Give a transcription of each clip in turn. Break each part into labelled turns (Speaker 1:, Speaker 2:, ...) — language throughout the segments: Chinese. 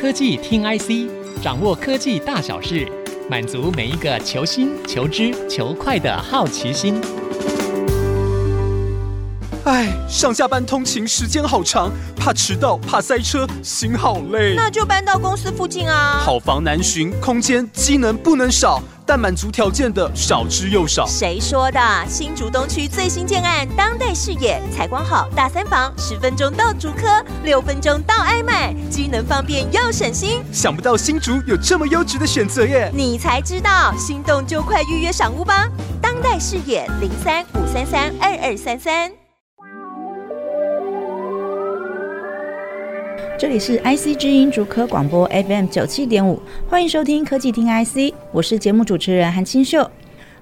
Speaker 1: 科技听 IC，掌握科技大小事，满足每一个求新、求知、求快的好奇心。
Speaker 2: 哎，上下班通勤时间好长，怕迟到，怕塞车，心好累。
Speaker 3: 那就搬到公司附近啊。
Speaker 2: 好房难寻，空间机能不能少，但满足条件的少之又少。
Speaker 3: 谁说的？新竹东区最新建案，当代视野，采光好，大三房，十分钟到竹科，六分钟到爱买，机能方便又省心。
Speaker 2: 想不到新竹有这么优质的选择耶！
Speaker 3: 你才知道，心动就快预约赏屋吧！当代视野零三五三三二二三三。
Speaker 4: 这里是 IC 之音主科广播 FM 九七点五，欢迎收听科技听 IC，我是节目主持人韩清秀。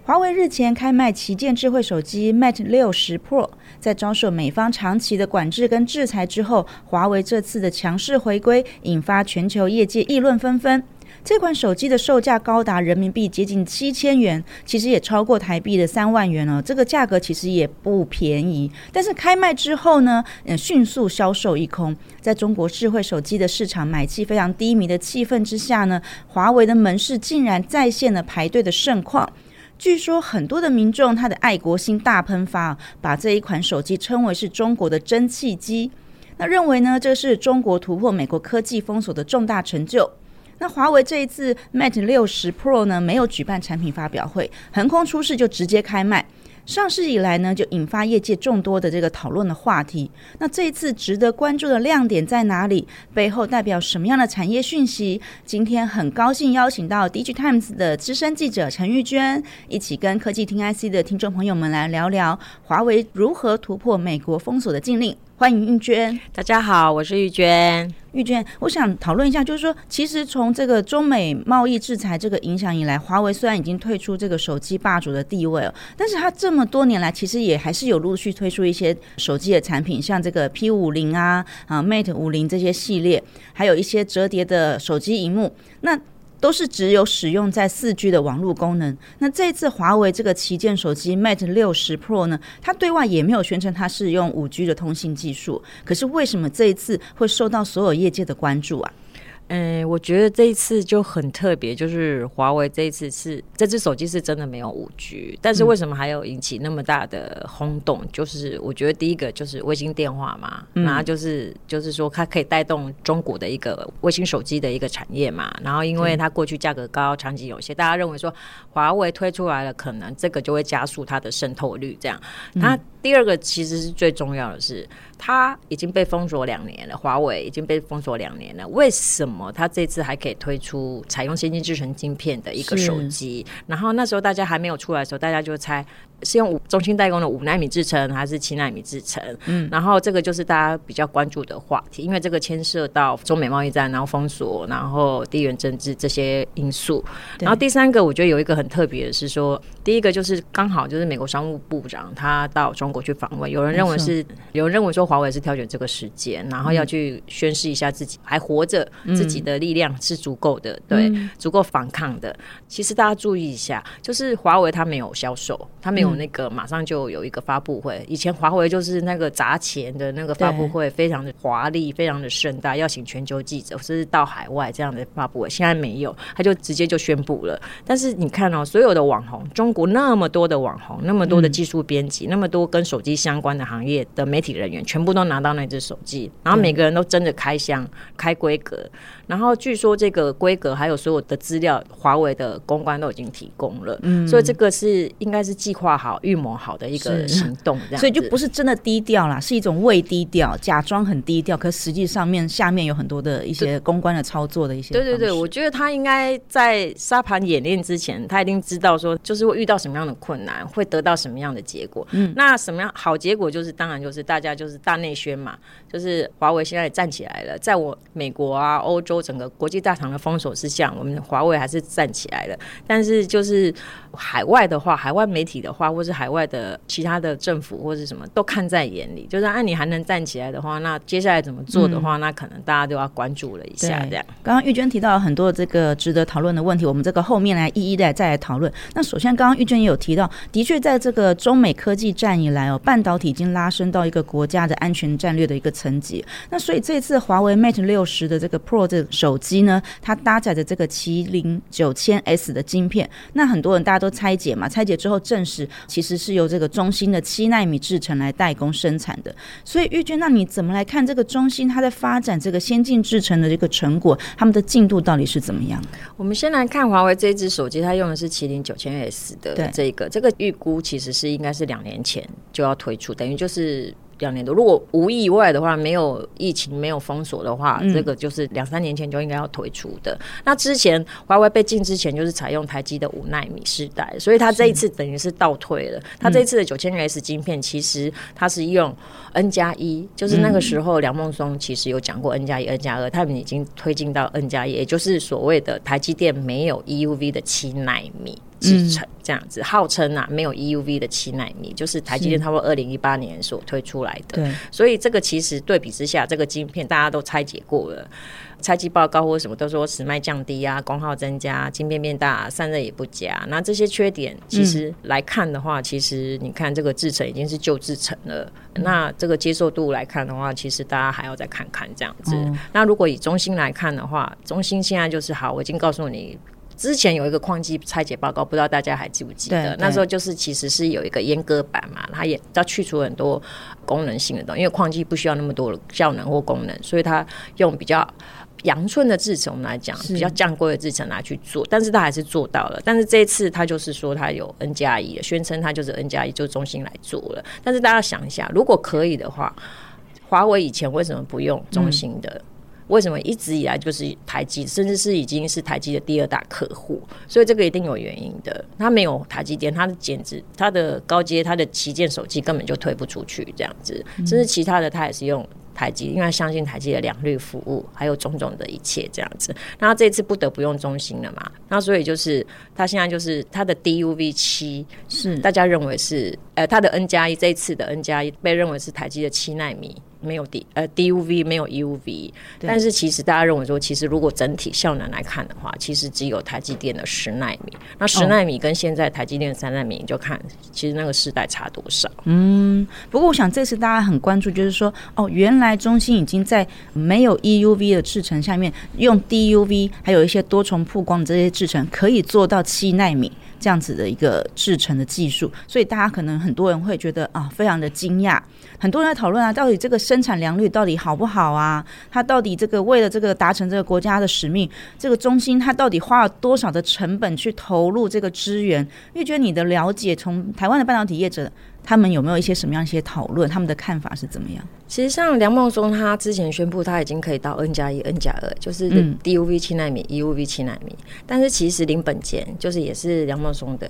Speaker 4: 华为日前开卖旗舰智慧手机 Mate 六十 Pro，在遭受美方长期的管制跟制裁之后，华为这次的强势回归，引发全球业界议论纷纷。这款手机的售价高达人民币接近七千元，其实也超过台币的三万元了。这个价格其实也不便宜。但是开卖之后呢，嗯，迅速销售一空。在中国智慧手机的市场买气非常低迷的气氛之下呢，华为的门市竟然再现了排队的盛况。据说很多的民众他的爱国心大喷发，把这一款手机称为是中国的蒸汽机。那认为呢，这是中国突破美国科技封锁的重大成就。那华为这一次 Mate 六十 Pro 呢，没有举办产品发表会，横空出世就直接开卖。上市以来呢，就引发业界众多的这个讨论的话题。那这一次值得关注的亮点在哪里？背后代表什么样的产业讯息？今天很高兴邀请到 DigiTimes 的资深记者陈玉娟，一起跟科技听 IC 的听众朋友们来聊聊华为如何突破美国封锁的禁令。欢迎玉娟，
Speaker 5: 大家好，我是玉娟。
Speaker 4: 玉娟，我想讨论一下，就是说，其实从这个中美贸易制裁这个影响以来，华为虽然已经退出这个手机霸主的地位了，但是它这么多年来，其实也还是有陆续推出一些手机的产品，像这个 P 五零啊、啊 Mate 五零这些系列，还有一些折叠的手机荧幕。那都是只有使用在四 G 的网络功能。那这次华为这个旗舰手机 Mate 六十 Pro 呢，它对外也没有宣称它是用五 G 的通信技术。可是为什么这一次会受到所有业界的关注啊？
Speaker 5: 嗯，我觉得这一次就很特别，就是华为这一次是这只手机是真的没有五 G，但是为什么还有引起那么大的轰动？嗯、就是我觉得第一个就是卫星电话嘛，嗯、然后就是就是说它可以带动中国的一个卫星手机的一个产业嘛，然后因为它过去价格高，场景有些，大家认为说华为推出来了，可能这个就会加速它的渗透率，这样。它、嗯、第二个其实是最重要的是。它已经被封锁两年了，华为已经被封锁两年了。为什么它这次还可以推出采用先进制程晶片的一个手机？然后那时候大家还没有出来的时候，大家就猜。是用五中芯代工的五纳米制程还是七纳米制程？嗯，然后这个就是大家比较关注的话题，因为这个牵涉到中美贸易战，然后封锁，然后地缘政治这些因素。然后第三个，我觉得有一个很特别的是说，第一个就是刚好就是美国商务部长他到中国去访问，有人认为是有人认为说华为是挑选这个时间，然后要去宣示一下自己还活着，自己的力量是足够的，对，足够反抗的。其实大家注意一下，就是华为它没有销售，它没有。那个马上就有一个发布会，以前华为就是那个砸钱的那个发布会，非常的华丽，非常的盛大，要请全球记者，甚至到海外这样的发布会，现在没有，他就直接就宣布了。但是你看哦，所有的网红，中国那么多的网红，那么多的技术编辑，那么多跟手机相关的行业的媒体人员，全部都拿到那只手机，然后每个人都争着开箱、开规格。然后据说这个规格还有所有的资料，华为的公关都已经提供了，嗯，所以这个是应该是计划好、预谋好的一个行动，这样，
Speaker 4: 所以就不是真的低调啦，是一种伪低调，假装很低调，可实际上面下面有很多的一些公关的操作的一些。
Speaker 5: 对对对，我觉得他应该在沙盘演练之前，他一定知道说，就是会遇到什么样的困难，会得到什么样的结果。嗯，那什么样好结果就是，当然就是大家就是大内宣嘛，就是华为现在也站起来了，在我美国啊、欧洲。整个国际大厂的封锁之下，我们华为还是站起来了。但是就是海外的话，海外媒体的话，或是海外的其他的政府或是什么都看在眼里。就是按你还能站起来的话，那接下来怎么做的话，嗯、那可能大家都要关注了一下。这样，
Speaker 4: 刚刚玉娟提到了很多这个值得讨论的问题，我们这个后面来一一的再来讨论。那首先，刚刚玉娟也有提到，的确在这个中美科技战以来哦，半导体已经拉升到一个国家的安全战略的一个层级。那所以这次华为 Mate 六十的这个 Pro 这个手机呢，它搭载着这个麒麟九千 S 的晶片。那很多人大家都拆解嘛，拆解之后证实其实是由这个中芯的七纳米制程来代工生产的。所以玉娟，那你怎么来看这个中芯它在发展这个先进制程的这个成果，他们的进度到底是怎么样？
Speaker 5: 我们先来看华为这只手机，它用的是麒麟九千 S 的这个，这个预估其实是应该是两年前就要推出，等于就是。两年多，如果无意外的话，没有疫情、没有封锁的话，嗯、这个就是两三年前就应该要推出的。那之前华为被禁之前，就是采用台积的五纳米世代，所以它这一次等于是倒退了。它这一次的九千 S 晶片，其实它是用 N 加一，就是那个时候梁孟松其实有讲过 N 加一、N 加二，他们已经推进到 N 加一，也就是所谓的台积电没有 EUV 的七纳米。制程这样子，号称啊没有 EUV 的七纳米，就是台积电差不多二零一八年所推出来的。对，所以这个其实对比之下，这个晶片大家都拆解过了，拆机报告或什么都说时脉降低啊，功耗增加，晶片变大，散热也不佳。那这些缺点其实来看的话，嗯、其实你看这个制程已经是旧制程了。嗯、那这个接受度来看的话，其实大家还要再看看这样子。嗯、那如果以中芯来看的话，中芯现在就是好，我已经告诉你。之前有一个矿机拆解报告，不知道大家还记不记得？那时候就是其实是有一个阉割版嘛，它也要去除很多功能性的东西，因为矿机不需要那么多效能或功能，所以它用比较阳春的制程，我们来讲比较降规的制程拿去做，但是它还是做到了。但是这一次它就是说它有 N 加一，宣称它就是 N 加一，就是中心来做了。但是大家想一下，如果可以的话，华为以前为什么不用中心的？嗯为什么一直以来就是台积，甚至是已经是台积的第二大客户？所以这个一定有原因的。它没有台积电，它的简直它的高阶、它的旗舰手机根本就推不出去，这样子。甚至其他的它也是用台积，因为他相信台积的良率服务，还有种种的一切这样子。那他这次不得不用中芯了嘛？那所以就是它现在就是它的 DUV 七是大家认为是呃它的 N 加一这一次的 N 加一被认为是台积的七纳米。没有 D 呃 DUV 没有 EUV，但是其实大家认为说，其实如果整体效能来看的话，其实只有台积电的十纳米。那十纳米跟现在台积电的三纳米，你就看其实那个世代差多少。嗯，
Speaker 4: 不过我想这次大家很关注，就是说哦，原来中芯已经在没有 EUV 的制程下面，用 DUV 还有一些多重曝光的这些制程，可以做到七纳米。这样子的一个制成的技术，所以大家可能很多人会觉得啊，非常的惊讶。很多人在讨论啊，到底这个生产良率到底好不好啊？它到底这个为了这个达成这个国家的使命，这个中心它到底花了多少的成本去投入这个资源？因为觉得你的了解，从台湾的半导体业者。他们有没有一些什么样一些讨论？他们的看法是怎么样？
Speaker 5: 其实像梁孟松，他之前宣布他已经可以到 N 加一、N 加二，就是 DUV 七纳米、EUV 七纳米。但是其实林本坚就是也是梁孟松的，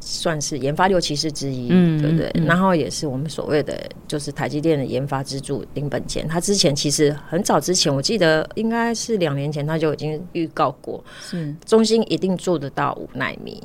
Speaker 5: 算是研发六骑士之一，嗯，对不对？嗯、然后也是我们所谓的就是台积电的研发支柱林本坚。他之前其实很早之前，我记得应该是两年前他就已经预告过，是中芯一定做得到五纳米。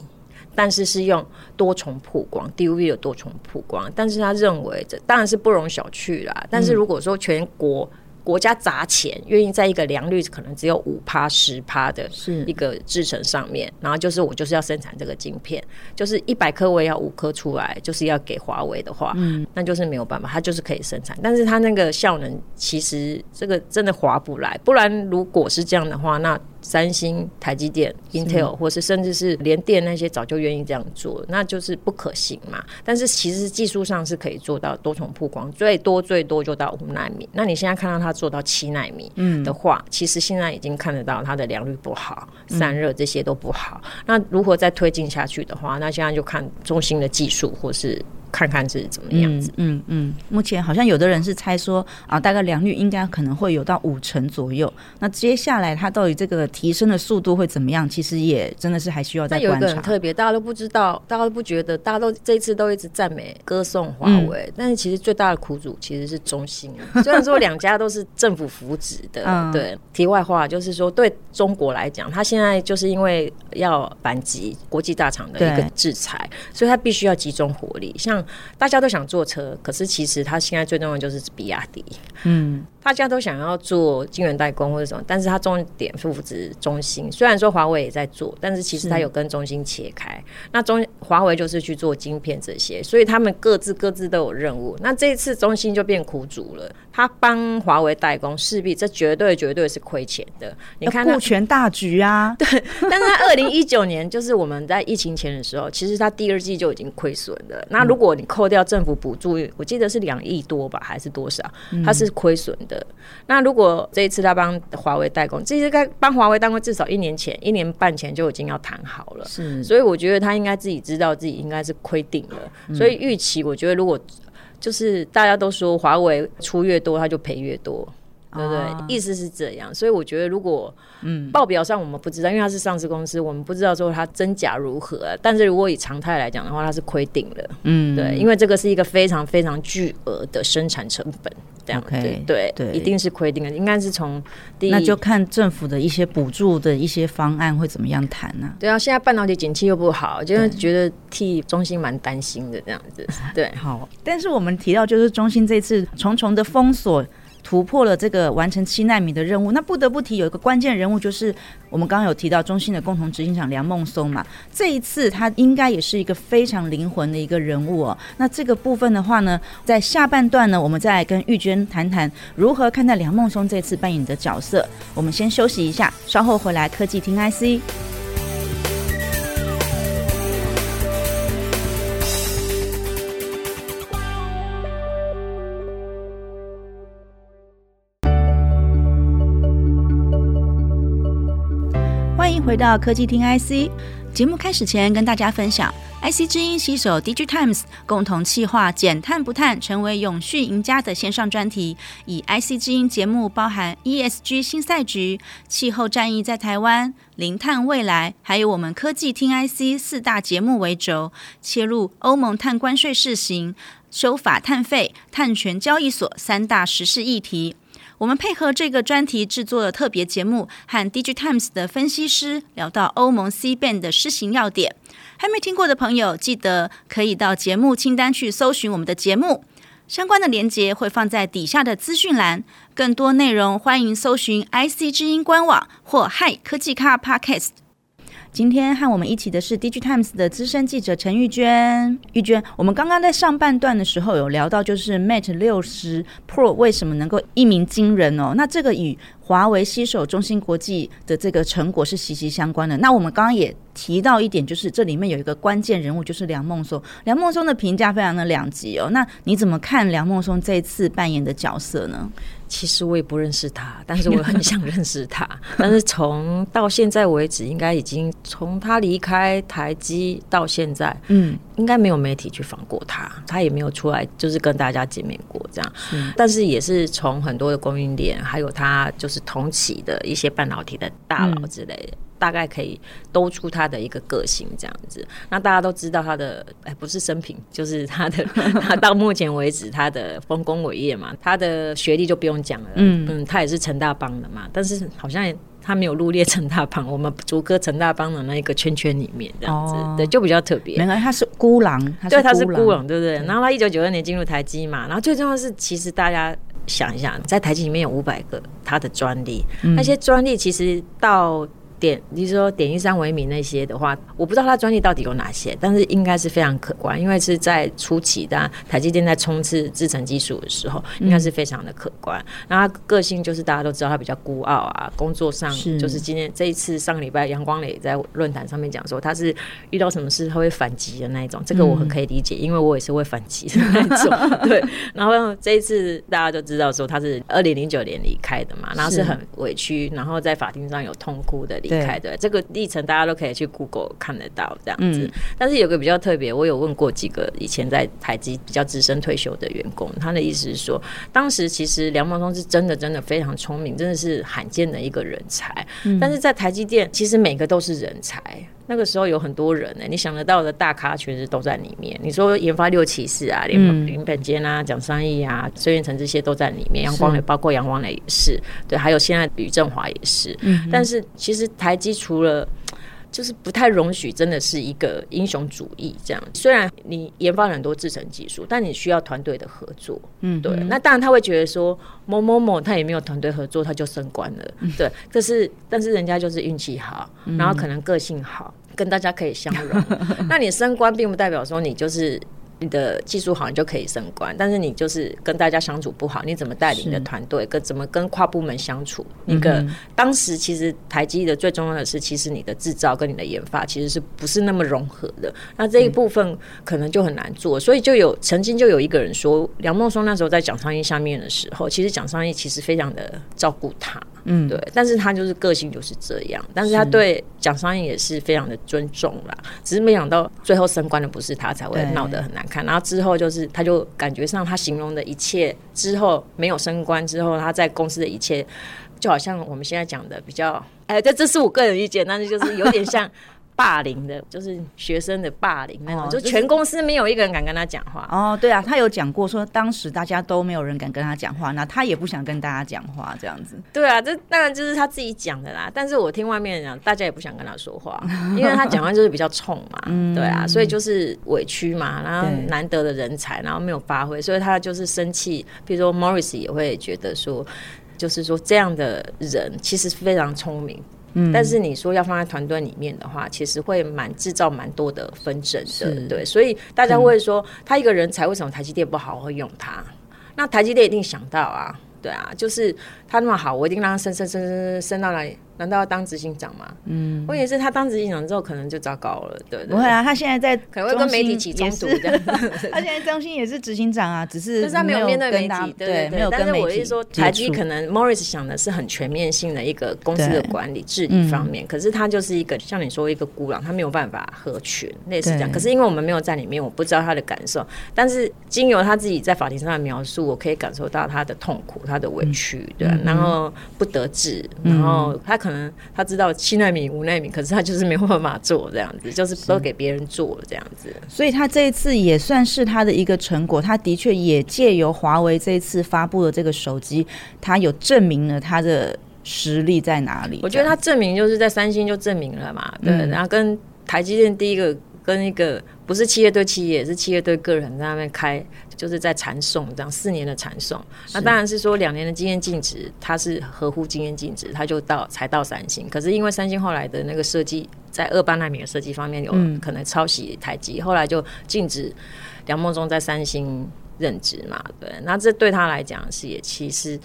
Speaker 5: 但是是用多重曝光，DUV 的多重曝光，但是他认为这当然是不容小觑啦。但是如果说全国，国家砸钱，愿意在一个良率可能只有五趴十趴的一个制程上面，然后就是我就是要生产这个晶片，就是一百颗我也要五颗出来，就是要给华为的话，嗯，那就是没有办法，它就是可以生产，但是它那个效能其实这个真的划不来，不然如果是这样的话，那三星、台积电、Intel 或是甚至是联电那些早就愿意这样做，那就是不可行嘛。但是其实技术上是可以做到多重曝光，最多最多就到五纳米。那你现在看到它。做到七纳米的话，嗯、其实现在已经看得到它的良率不好，散热这些都不好。嗯、那如何再推进下去的话，那现在就看中芯的技术或是。看看是怎么样子。嗯嗯，嗯，目前好像有的人是猜说啊，大概良率应该可能会有到五成左右。那接下来它到底这个提升的速度会怎么样？其实也真的是还需要再观察。有一个很特别，大家都不知道，大家都不觉得，大家都这一次都一直赞美歌颂华为，嗯、但是其实最大的苦主其实是中兴。虽然说两家都是政府扶植的，嗯、对。题外话就是说，对中国来讲，它现在就是因为要反击国际大厂的一个制裁，所以它必须要集中火力，像。大家都想坐车，可是其实他现在最重要的就是比亚迪。嗯，大家都想要做晶圆代工或者什么，但是它重点负责中心。虽然说华为也在做，但是其实它有跟中心切开。那中华为就是去做晶片这些，所以他们各自各自都有任务。那这一次中心就变苦主了，他帮华为代工，势必这绝对绝对是亏钱的。你看
Speaker 4: 顾全大局啊，
Speaker 5: 对。但是他二零一九年就是我们在疫情前的时候，其实他第二季就已经亏损了。那如果你扣掉政府补助，我记得是两亿多吧，还是多少？它是亏损的。那如果这一次他帮华为代工，这次该帮华为代工，至少一年前、一年半前就已经要谈好了。是，所以我觉得他应该自己知道自己应该是亏定了。所以预期，我觉得如果就是大家都说华为出越多，他就赔越多。对不对？意思是这样，所以我觉得如果嗯，报表上我们不知道，因为它是上市公司，我们不知道说它真假如何。但是如果以常态来讲的话，它是亏定了。嗯，对，因为这个是一个非常非常巨额的生产成本，这样对对对，一定是亏定了。应该是从第一，
Speaker 4: 那就看政府的一些补助的一些方案会怎么样谈呢？
Speaker 5: 对啊，现在半导体景气又不好，就是觉得替中心蛮担心的这样子。对，
Speaker 4: 好。但是我们提到就是中心这次重重的封锁。突破了这个完成七纳米的任务，那不得不提有一个关键人物，就是我们刚刚有提到中芯的共同执行长梁孟松嘛。这一次他应该也是一个非常灵魂的一个人物哦。那这个部分的话呢，在下半段呢，我们再跟玉娟谈谈如何看待梁孟松这次扮演的角色。我们先休息一下，稍后回来科技听 IC。回到科技听 IC 节目开始前，跟大家分享 IC 之音携手 DIGITIMES 共同企划“减碳不碳，成为永续赢家”的线上专题，以 IC 之音节目包含 ESG 新赛局、气候战役在台湾、零碳未来，还有我们科技听 IC 四大节目为轴，切入欧盟碳关税试行、修法碳费、碳权交易所三大时事议题。我们配合这个专题制作了特别节目，和 DIGITIMES 的分析师聊到欧盟 C-BAN 的施行要点。还没听过的朋友，记得可以到节目清单去搜寻我们的节目，相关的链接会放在底下的资讯栏。更多内容欢迎搜寻 IC 之音官网或 Hi 科技咖 Podcast。今天和我们一起的是 DIGITIMES 的资深记者陈玉娟。玉娟，我们刚刚在上半段的时候有聊到，就是 Mate 六十 Pro 为什么能够一鸣惊人哦？那这个与华为携手中芯国际的这个成果是息息相关的。那我们刚刚也提到一点，就是这里面有一个关键人物，就是梁孟松。梁孟松的评价非常的两极哦。那你怎么看梁孟松这一次扮演的角色呢？
Speaker 5: 其实我也不认识他，但是我很想认识他。但是从到现在为止，应该已经从他离开台积到现在，嗯，应该没有媒体去访过他，他也没有出来就是跟大家见面过这样。嗯，但是也是从很多的供应链，还有他就是同期的一些半导体的大佬之类的。嗯大概可以兜出他的一个个性这样子，那大家都知道他的哎，不是生平，就是他的 他到目前为止他的丰功伟业嘛，他的学历就不用讲了，嗯嗯，他也是成大帮的嘛，但是好像他没有入列陈大邦，我们竹科成大邦的那一个圈圈里面这样子，哦、对，就比较特别。
Speaker 4: 原来他是孤狼，
Speaker 5: 对，他是孤狼，对不对？然后他一九九二年进入台积嘛，然后最重要的是，其实大家想一想，在台积里面有五百个他的专利，嗯、那些专利其实到。点，你说点一三微米那些的话，我不知道他专利到底有哪些，但是应该是非常可观，因为是在初期的台积电在冲刺制程技术的时候，应该是非常的可观。那、嗯、他个性就是大家都知道他比较孤傲啊，工作上就是今天这一次上个礼拜杨光磊在论坛上面讲说他是遇到什么事他会反击的那一种，这个我很可以理解，因为我也是会反击的那一种。对，然后这一次大家都知道说他是二零零九年离开的嘛，然后是很委屈，然后在法庭上有痛哭的。离开的这个历程，大家都可以去 Google 看得到这样子。但是有个比较特别，我有问过几个以前在台积比较资深退休的员工，他的意思是说，当时其实梁孟松是真的真的非常聪明，真的是罕见的一个人才。但是在台积电，其实每个都是人才。那个时候有很多人呢，你想得到的大咖全是都在里面。你说研发六骑士啊，林林本坚啊，蒋三义啊，孙彦成这些都在里面。杨光磊包括杨光磊也是，对，还有现在吕振华也是。但是其实。台积除了就是不太容许，真的是一个英雄主义这样。虽然你研发了很多制成技术，但你需要团队的合作。嗯，对。那当然他会觉得说某某某他也没有团队合作，他就升官了。嗯、对，可是但是人家就是运气好，然后可能个性好，跟大家可以相融。那你升官并不代表说你就是。你的技术好，你就可以升官，但是你就是跟大家相处不好，你怎么带领你的团队，跟怎么跟跨部门相处？那个当时其实台积的最重要的是，其实你的制造跟你的研发其实是不是那么融合的？那这一部分可能就很难做，所以就有曾经就有一个人说，梁孟松那时候在蒋尚义下面的时候，其实蒋尚义其实非常的照顾他。嗯，对，但是他就是个性就是这样，但是他对蒋尚义也是非常的尊重啦。只是没想到最后升官的不是他，才会闹得很难看。然后之后就是，他就感觉上他形容的一切之后没有升官之后，他在公司的一切，就好像我们现在讲的比较，哎，这这是我个人意见，但是就是有点像。霸凌的，就是学生的霸凌那种，哦就是、全公司没有一个人敢跟他讲话。
Speaker 4: 哦，对啊，他有讲过说，当时大家都没有人敢跟他讲话，那他也不想跟大家讲话，这样子。
Speaker 5: 对啊，这当然就是他自己讲的啦。但是我听外面人讲，大家也不想跟他说话，因为他讲话就是比较冲嘛，对啊，所以就是委屈嘛，然后难得的人才，然后没有发挥，所以他就是生气。比如说 Morris 也会觉得说，就是说这样的人其实非常聪明。嗯，但是你说要放在团队里面的话，其实会蛮制造蛮多的纷争的，对，所以大家会说他一个人才为什么台积电不好好用他？那台积电一定想到啊，对啊，就是他那么好，我一定让他升升升升升到哪里？难道要当执行长吗？嗯，问题是他当执行长之后，可能就糟糕了，对，不，对。
Speaker 4: 不会啊，他现在在
Speaker 5: 可能会跟媒体起冲突这样。
Speaker 4: 他现在中心也是执行长啊，只是
Speaker 5: 但是他没有面对媒体，对没有跟媒体。但是我是说，台积可能 Morris 想的是很全面性的一个公司的管理治理方面，可是他就是一个像你说一个孤狼，他没有办法合群，类似这样。可是因为我们没有在里面，我不知道他的感受。但是经由他自己在法庭上的描述，我可以感受到他的痛苦，他的委屈，对，然后不得志，然后他可能他知道。七纳米、五纳米，可是他就是没有办法做这样子，就是都给别人做这样子。
Speaker 4: 所以他这一次也算是他的一个成果。他的确也借由华为这一次发布的这个手机，他有证明了他的实力在哪里。
Speaker 5: 我觉得他证明就是在三星就证明了嘛，对。嗯、然后跟台积电第一个跟一个不是企业对企业，是企业对个人在那边开。就是在传送这样四年的传送，那当然是说两年的经验禁止，它是合乎经验禁止，它就到才到三星。可是因为三星后来的那个设计，在二八纳米的设计方面有可能抄袭台积，后来就禁止梁孟松在三星任职嘛。对，那这对他来讲是也其实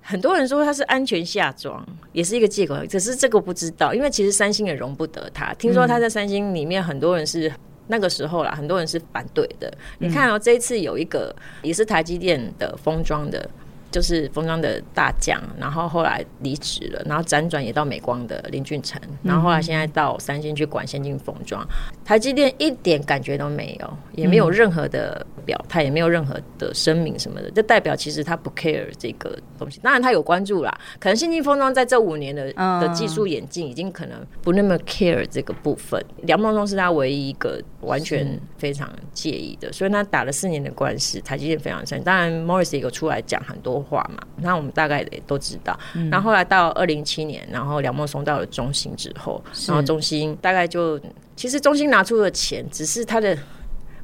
Speaker 5: 很多人说他是安全下装，也是一个借口。可是这个不知道，因为其实三星也容不得他。听说他在三星里面很多人是。那个时候啦，很多人是反对的。嗯、你看哦，这一次有一个也是台积电的封装的，就是封装的大将，然后后来离职了，然后辗转也到美光的林俊成，然后后来现在到三星去管先进封装。台积电一点感觉都没有，也没有任何的表态，也没有任何的声明什么的，就代表其实他不 care 这个东西。当然他有关注啦，可能先进封装在这五年的的技术演进，已经可能不那么 care 这个部分。梁孟松是他唯一一个完全非常介意的，所以他打了四年的官司，台积电非常生。当然，Morris 也有出来讲很多话嘛，那我们大概也都知道。然后后来到二零一七年，然后梁孟松到了中心之后，然后中心大概就。其实中心拿出的钱，只是他的，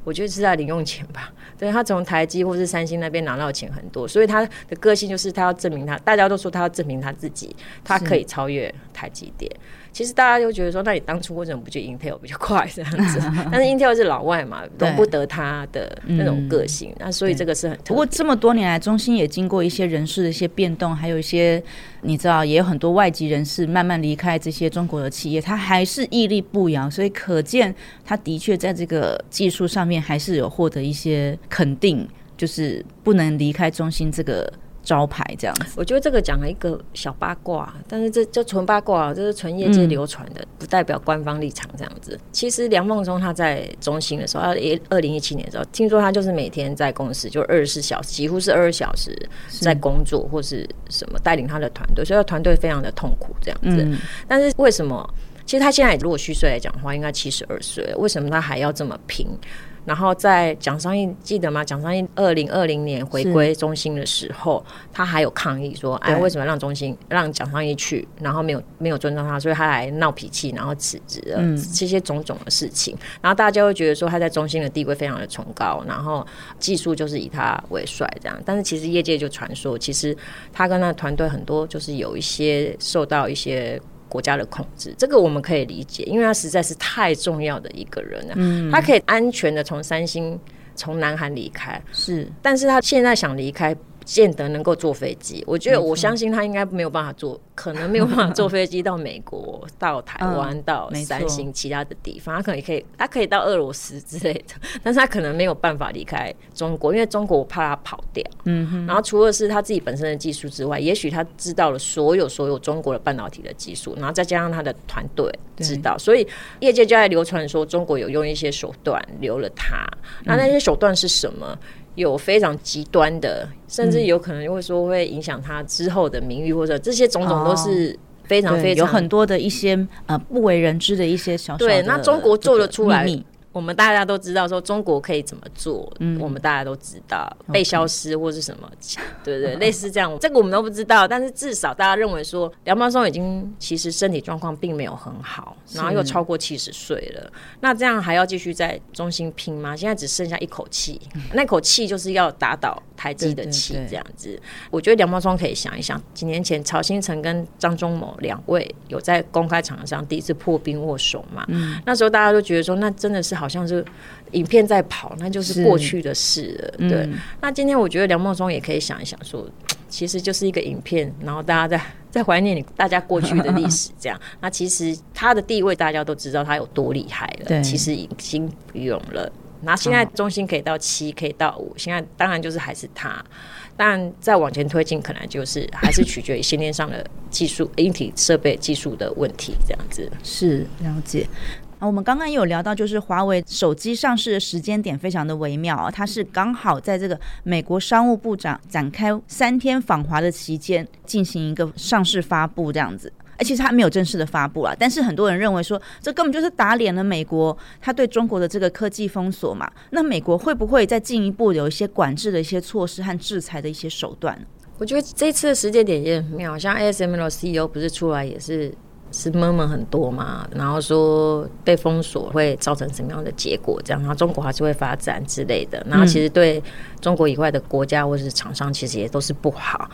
Speaker 5: 我觉得是在零用钱吧。对，他从台积或是三星那边拿到的钱很多，所以他的个性就是他要证明他，大家都说他要证明他自己，他可以超越台积电。其实大家就觉得说，那你当初为什么不去 Intel 比较快这样子？但是 Intel 是老外嘛，容不得他的那种个性。那所以这个是很。不过这么多年来，中心也经过一些人事的一些变动，还有一些你知道，也有很多外籍人士慢慢离开这些中国的企业，他还是屹立不摇。所以可见，他的确在这个技术上面还是有获得一些肯定，就是不能离开中心这个。招牌这样子，我觉得这个讲了一个小八卦，但是这就纯八卦，这是纯业界流传的，不代表官方立场这样子。其实梁孟松他在中心的时候，二二零一七年的时候，听说他就是每天在公司就二十四小时，几乎是二十小时在工作或是什么带领他的团队，所以他团队非常的痛苦这样子。但是为什么？其实他现在如果虚岁来讲的话，应该七十二岁，为什么他还要这么拼？然后在蒋尚义记得吗？蒋尚义二零二零年回归中心的时候，他还有抗议说：“哎，为什么让中心让蒋尚义去，然后没有没有尊重他，所以他来闹脾气，然后辞职了。嗯”这些种种的事情，然后大家会觉得说他在中心的地位非常的崇高，然后技术就是以他为帅这样。但是其实业界就传说，其实他跟他的团队很多就是有一些受到一些。国家的控制，这个我们可以理解，因为他实在是太重要的一个人了。嗯，他可以安全的从三星、从南韩离开，是，但是他现在想离开。见得能够坐飞机，我觉得我相信他应该没有办法坐，可能没有办法坐飞机到美国、到台湾、嗯、到三星其他的地方。他可能也可以，他可以到俄罗斯之类的，但是他可能没有办法离开中国，因为中国我怕他跑掉。嗯哼。然后除了是他自己本身的技术之外，也许他知道了所有所有中国的半导体的技术，然后再加上他的团队知道，所以业界就在流传说中国有用一些手段留了他。那那些手段是什么？嗯有非常极端的，甚至有可能会说会影响他之后的名誉，或者这些种种都是非常非常、哦、有很多的一些呃不为人知的一些小小的对。那中国做得出来。我们大家都知道，说中国可以怎么做，嗯，我们大家都知道被消失或是什么，对不对？类似这样，这个我们都不知道。但是至少大家认为说，梁茂松已经其实身体状况并没有很好，然后又超过七十岁了，那这样还要继续在中心拼吗？现在只剩下一口气，那口气就是要打倒台积的气，这样子。我觉得梁茂松可以想一想，几年前曹兴诚跟张忠谋两位有在公开场上第一次破冰握手嘛？嗯，那时候大家都觉得说，那真的是好。像是影片在跑，那就是过去的事了。对、嗯，那今天我觉得梁梦松也可以想一想说，说 其实就是一个影片，然后大家在 在怀念你大家过去的历史，这样。那其实他的地位大家都知道他有多厉害了，对，其实已经不用了。那现在中心可以到七，可以到五，现在当然就是还是他。但再往前推进，可能就是 还是取决于先天上的技术、硬体设备技术的问题，这样子。是了解。啊，我们刚刚也有聊到，就是华为手机上市的时间点非常的微妙啊，它是刚好在这个美国商务部长展开三天访华的期间进行一个上市发布这样子，而其实它没有正式的发布啊，但是很多人认为说，这根本就是打脸了美国，他对中国的这个科技封锁嘛，那美国会不会再进一步有一些管制的一些措施和制裁的一些手段？我觉得这次的时间点也很妙，像 ASML CEO 不是出来也是。是闷闷很多嘛，然后说被封锁会造成什么样的结果？这样，然后中国还是会发展之类的。然后其实对中国以外的国家或者是厂商，其实也都是不好。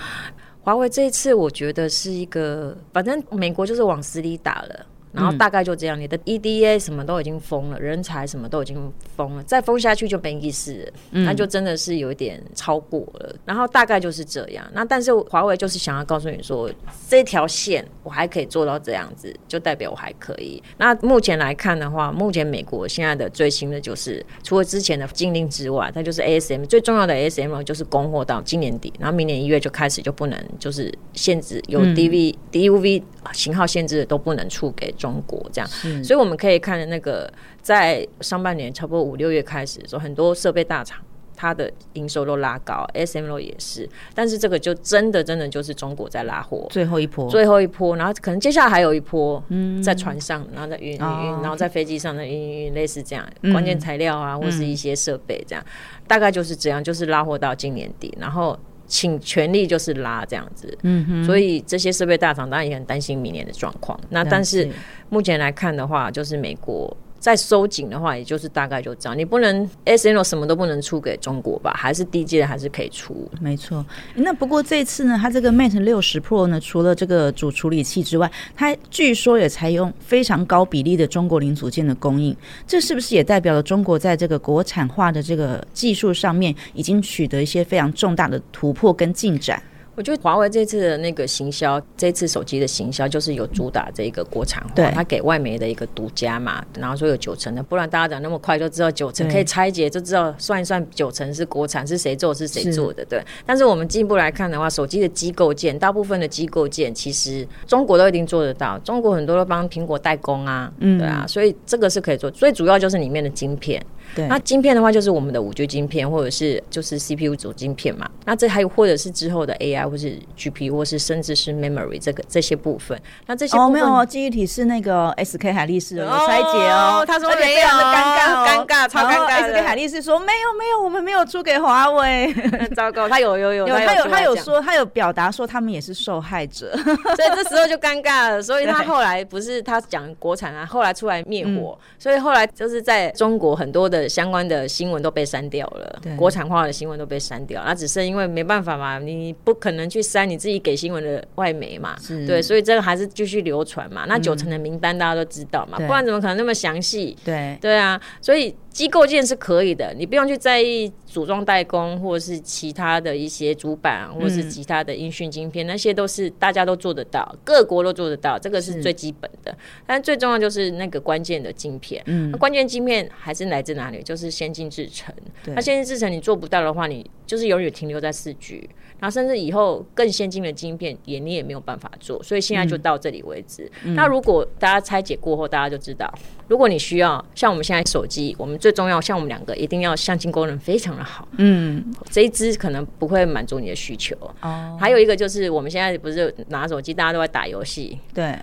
Speaker 5: 华为这一次，我觉得是一个，反正美国就是往死里打了。然后大概就这样，你的 EDA 什么都已经封了，人才什么都已经封了，再封下去就没意思了，那就真的是有一点超过了。然后大概就是这样。那但是华为就是想要告诉你说，这条线我还可以做到这样子，就代表我还可以。那目前来看的话，目前美国现在的最新的就是，除了之前的禁令之外，它就是 ASM 最重要的 ASM 就是供货到今年底，然后明年一月就开始就不能就是限制有 DV、DUV 型号限制的都不能出给。中国这样，所以我们可以看那个，在上半年差不多五六月开始的时候，很多设备大厂它的营收都拉高，ASML 也是，但是这个就真的真的就是中国在拉货，最后一波，最后一波，然后可能接下来还有一波，在船上，然后在运运运，然后在飞机上的运运，类似这样，关键材料啊，或是一些设备这样，大概就是这样，就是拉货到今年底，然后。请全力就是拉这样子，嗯哼，所以这些设备大厂当然也很担心明年的状况。那但是目前来看的话，就是美国。再收紧的话，也就是大概就这样。你不能 ASML 什么都不能出给中国吧？还是低阶的还是可以出？没错。那不过这次呢，它这个 Mate 六十 Pro 呢，除了这个主处理器之外，它据说也采用非常高比例的中国零组件的供应。这是不是也代表了中国在这个国产化的这个技术上面已经取得一些非常重大的突破跟进展？我觉得华为这次的那个行销，这次手机的行销就是有主打这个国产化，它给外媒的一个独家嘛，然后说有九成的，不然大家讲那么快就知道九成可以拆解，就知道算一算九成是国产是谁做是谁做的，对。但是我们进一步来看的话，手机的机构件，大部分的机构件其实中国都一定做得到，中国很多都帮苹果代工啊，嗯，对啊，所以这个是可以做，最主要就是里面的晶片。对，那晶片的话就是我们的五 G 晶片，或者是就是 CPU 主晶片嘛。那这还有或者是之后的 AI，或是 GPU，或是甚至是 Memory 这个这些部分。那这些哦
Speaker 4: 没有哦，记忆体是那个 SK 海力士有拆解哦。
Speaker 5: 他说没有，尴尬尴尬超尴尬。
Speaker 4: SK 海力士说没有没有，我们没有出给华为。
Speaker 5: 糟糕，他有有有，
Speaker 4: 他有他有说他有表达说他们也是受害者，
Speaker 5: 所以这时候就尴尬了。所以他后来不是他讲国产啊，后来出来灭火，所以后来就是在中国很多的相关的新闻都被删掉了，国产化的新闻都被删掉。那只是因为没办法嘛，你不可能去删你自己给新闻的外媒嘛，对，所以这个还是继续流传嘛。那九成的名单大家都知道嘛，不然怎么可能那么详细？对对啊，所以。机构件是可以的，你不用去在意组装代工，或者是其他的一些主板，或者是其他的音讯晶片，嗯、那些都是大家都做得到，各国都做得到，这个是最基本的。但最重要就是那个关键的晶片，嗯，那关键晶片还是来自哪里？就是先进制程。那先进制程你做不到的话，你就是永远停留在四 G。然后甚至以后更先进的晶片也你也没有办法做，所以现在就到这里为止。嗯、那如果大家拆解过后，大家就知道，如果你需要像我们现在手机，我们最重要像我们两个一定要相机功能非常的好，嗯，这一支可能不会满足你的需求。哦，还有一个就是我们现在不是拿手机，大家都在打游戏，对，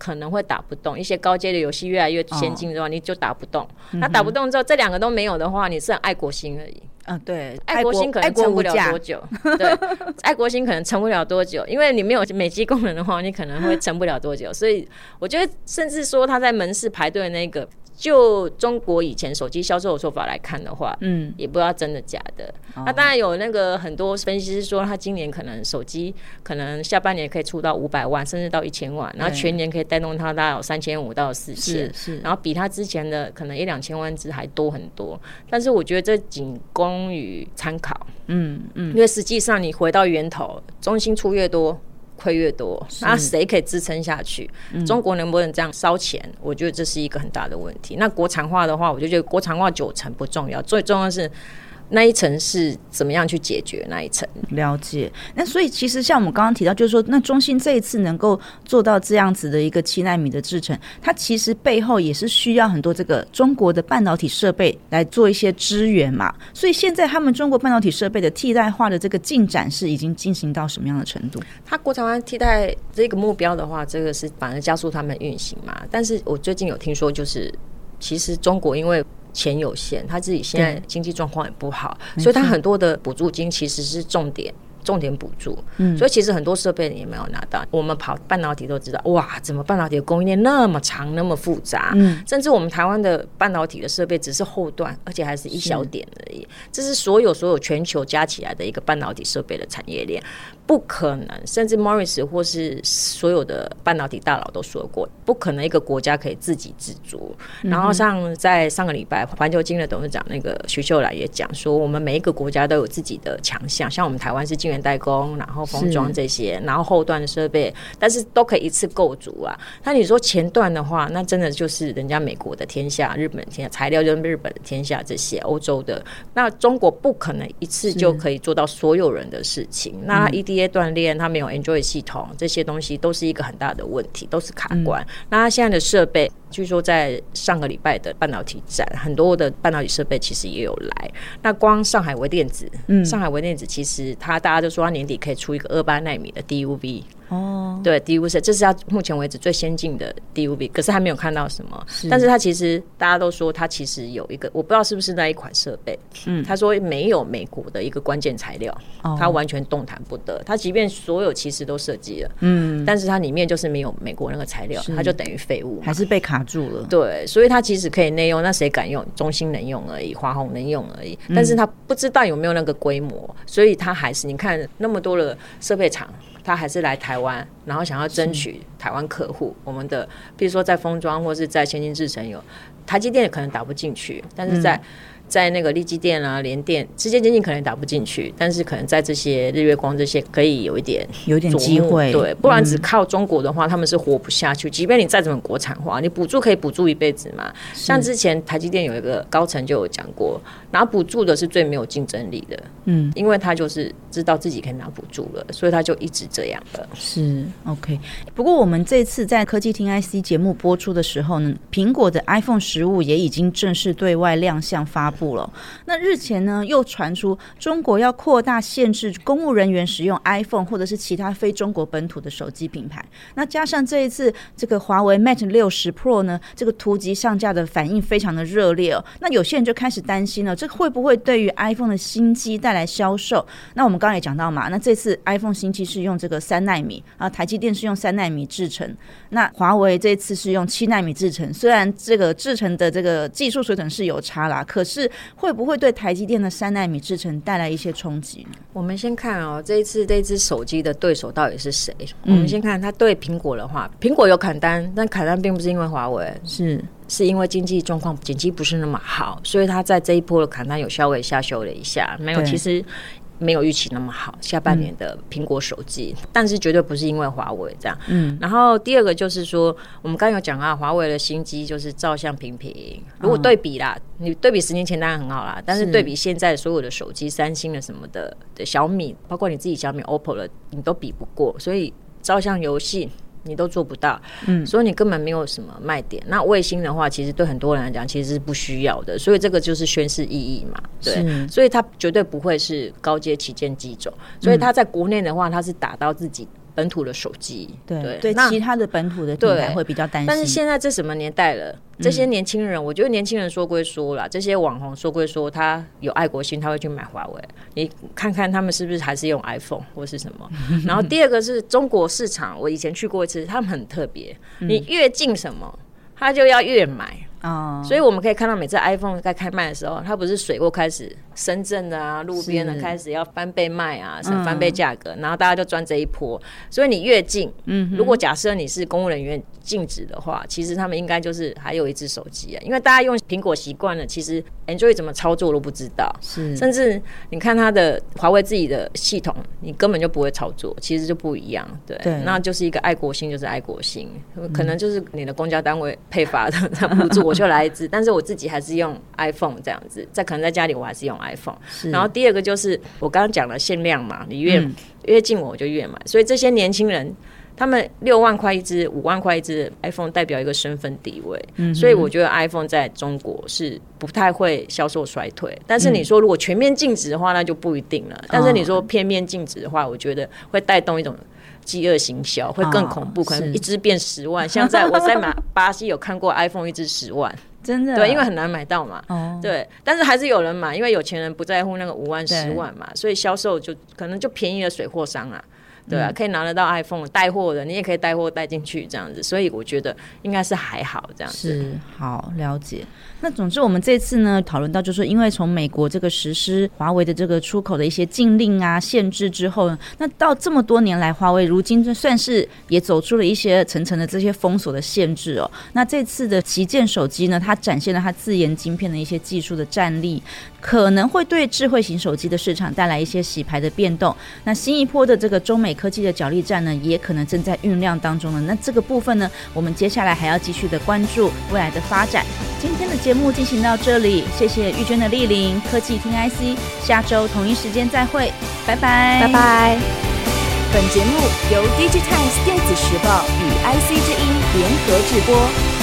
Speaker 5: 可能会打不动。一些高阶的游戏越来越先进的话，哦、你就打不动。那打不动之后，这两个都没有的话，你是很爱国心而已。
Speaker 4: 嗯，对，
Speaker 5: 爱国心可能撑不了多久。对，爱国心可能撑不了多久，因为你没有美肌功能的话，你可能会撑不了多久。所以我觉得，甚至说他在门市排队的那个。就中国以前手机销售的说法来看的话，嗯，也不知道真的假的。那、哦啊、当然有那个很多分析师说，他今年可能手机可能下半年可以出到五百万，甚至到一千万，然后全年可以带动他大概有三千五到四千，是，然后比他之前的可能一两千万只还多很多。但是我觉得这仅供于参考，嗯嗯，因为实际上你回到源头，中心出越多。亏越多，那谁可以支撑下去？嗯、中国能不能这样烧钱？我觉得这是一个很大的问题。那国产化的话，我就觉得国产化九成不重要，最重要是。那一层是怎么样去解决那一层？
Speaker 4: 了解。那所以其实像我们刚刚提到，就是说，那中芯这一次能够做到这样子的一个七纳米的制程，它其实背后也是需要很多这个中国的半导体设备来做一些支援嘛。所以现在他们中国半导体设备的替代化的这个进展是已经进行到什么样的程度？
Speaker 5: 它国产化替代这个目标的话，这个是反而加速他们运行嘛。但是我最近有听说，就是其实中国因为钱有限，他自己现在经济状况也不好，所以他很多的补助金其实是重点。重点补助，嗯，所以其实很多设备也没有拿到。我们跑半导体都知道，哇，怎么半导体的供应链那么长，那么复杂？嗯，甚至我们台湾的半导体的设备只是后段，而且还是一小点而已。这是所有所有全球加起来的一个半导体设备的产业链，不可能。甚至 Morris 或是所有的半导体大佬都说过，不可能一个国家可以自给自足。然后像在上个礼拜，环球晶的董事长那个徐秀兰也讲说，我们每一个国家都有自己的强项，像我们台湾是晶圆代工，然后封装这些，然后后段的设备，但是都可以一次够足啊。那你说前段的话，那真的就是人家美国的天下，日本的天下，材料就是日本的天下，这些欧洲的，那中国不可能一次就可以做到所有人的事情。那断链，它没有 Android 系统，这些东西都是一个很大的问题，都是卡关。嗯、那它现在的设备，据说在上个礼拜的半导体展，很多的半导体设备其实也有来。那光上海微电子，嗯，上海微电子其实它大家都说它年底可以出一个二八纳米的 DUV。哦，对，DUV 这是它目前为止最先进的 DUV，可是还没有看到什么。是，但是它其实大家都说它其实有一个，我不知道是不是那一款设备。嗯，他说没有美国的一个关键材料，它完全动弹不得。它即便所有其实都设计了，嗯，但是它里面就是没有美国那个材料，它就等于废物，
Speaker 4: 还是被卡住了。
Speaker 5: 对，所以它其实可以内用，那谁敢用？中兴能用而已，华虹能用而已。但是它不知道有没有那个规模，所以它还是你看那么多的设备厂。他还是来台湾，然后想要争取台湾客户。我们的，比如说在封装或是在先进制程有台积电可能打不进去，但是在在那个利基店啊、联电，世界经济可能打不进去，但是可能在这些日月光这些可以有一点
Speaker 4: 有点机会，
Speaker 5: 对，不然只靠中国的话，他们是活不下去。即便你再怎么国产化，你补助可以补助一辈子嘛。像之前台积电有一个高层就有讲过，拿补助的是最没有竞争力的，嗯，因为他就是知道自己可以拿补助了，所以他就一直这样的。
Speaker 4: 是 OK。不过我们这次在科技听 IC 节目播出的时候呢，苹果的 iPhone 十五也已经正式对外亮相发布。了，那日前呢又传出中国要扩大限制公务人员使用 iPhone 或者是其他非中国本土的手机品牌。那加上这一次这个华为 Mate 六十 Pro 呢，这个突击上架的反应非常的热烈哦。那有些人就开始担心了，这会不会对于 iPhone 的新机带来销售？那我们刚刚也讲到嘛，那这次 iPhone 新机是用这个三纳米啊，台积电是用三纳米制成，那华为这次是用七纳米制成。虽然这个制成的这个技术水准是有差啦，可是会不会对台积电的三纳米制程带来一些冲击呢？
Speaker 5: 我们先看哦，这一次这一支手机的对手到底是谁？嗯、我们先看它对苹果的话，苹果有砍单，但砍单并不是因为华为，是是因为经济状况景气不是那么好，所以它在这一波的砍单有稍微下修了一下。没有，其实。没有预期那么好，下半年的苹果手机，嗯、但是绝对不是因为华为这样。嗯，然后第二个就是说，我们刚刚有讲啊，华为的新机就是照相平平。如果对比啦，嗯、你对比十年前当然很好啦，但是对比现在所有的手机，三星的什么的的小米，包括你自己小米、OPPO 的，你都比不过。所以照相游戏。你都做不到，嗯，所以你根本没有什么卖点。那卫星的话，其实对很多人来讲，其实是不需要的。所以这个就是宣示意义嘛，对。所以它绝对不会是高阶旗舰机种。所以它在国内的话，它是打到自己。本土的手机，对对，那其他的本土的品牌会比较担心。但是现在这什么年代了？这些年轻人，嗯、我觉得年轻人说归说了，这些网红说归说，他有爱国心，他会去买华为。你看看他们是不是还是用 iPhone 或是什么？然后第二个是中国市场，我以前去过一次，他们很特别，你越进什么，他就要越买。哦，所以我们可以看到，每次 iPhone 在开卖的时候，它不是水货开始，深圳的啊、路边的开始要翻倍卖啊，是翻倍价格，然后大家就赚这一波。所以你越近，嗯，如果假设你是公务人员禁止的话，其实他们应该就是还有一只手机啊，因为大家用苹果习惯了，其实 Android 怎么操作都不知道，是，甚至你看它的华为自己的系统，你根本就不会操作，其实就不一样，对，对，那就是一个爱国心，就是爱国心，可能就是你的公交单位配发的补助。我就来一支，但是我自己还是用 iPhone 这样子，在可能在家里我还是用 iPhone。是。然后第二个就是我刚刚讲了限量嘛，你越、嗯、越近我就越买，所以这些年轻人他们六万块一支，五万块一支 iPhone 代表一个身份地位，嗯、所以我觉得 iPhone 在中国是不太会销售衰退。但是你说如果全面禁止的话，那就不一定了。嗯、但是你说片面禁止的话，我觉得会带动一种。饥饿行销会更恐怖，哦、可能一支变十万。像在我在马巴西有看过 iPhone 一支十万，真的对，因为很难买到嘛。哦、对，但是还是有人买，因为有钱人不在乎那个五万十万嘛，所以销售就可能就便宜了水货商啊。对啊，可以拿得到 iPhone 带货的，你也可以带货带进去这样子，所以我觉得应该是还好这样子。是好了解。那总之我们这次呢讨论到，就是因为从美国这个实施华为的这个出口的一些禁令啊、限制之后呢，那到这么多年来，华为如今就算是也走出了一些层层的这些封锁的限制哦。那这次的旗舰手机呢，它展现了它自研晶片的一些技术的战力，可能会对智慧型手机的市场带来一些洗牌的变动。那新一波的这个中美科技的角力战呢，也可能正在酝酿当中了。那这个部分呢，我们接下来还要继续的关注未来的发展。今天的节目进行到这里，谢谢玉娟的莅临，科技听 IC，下周同一时间再会，拜拜，拜拜。本节目由 DigiTimes 电子时报与 IC 之音联合制播。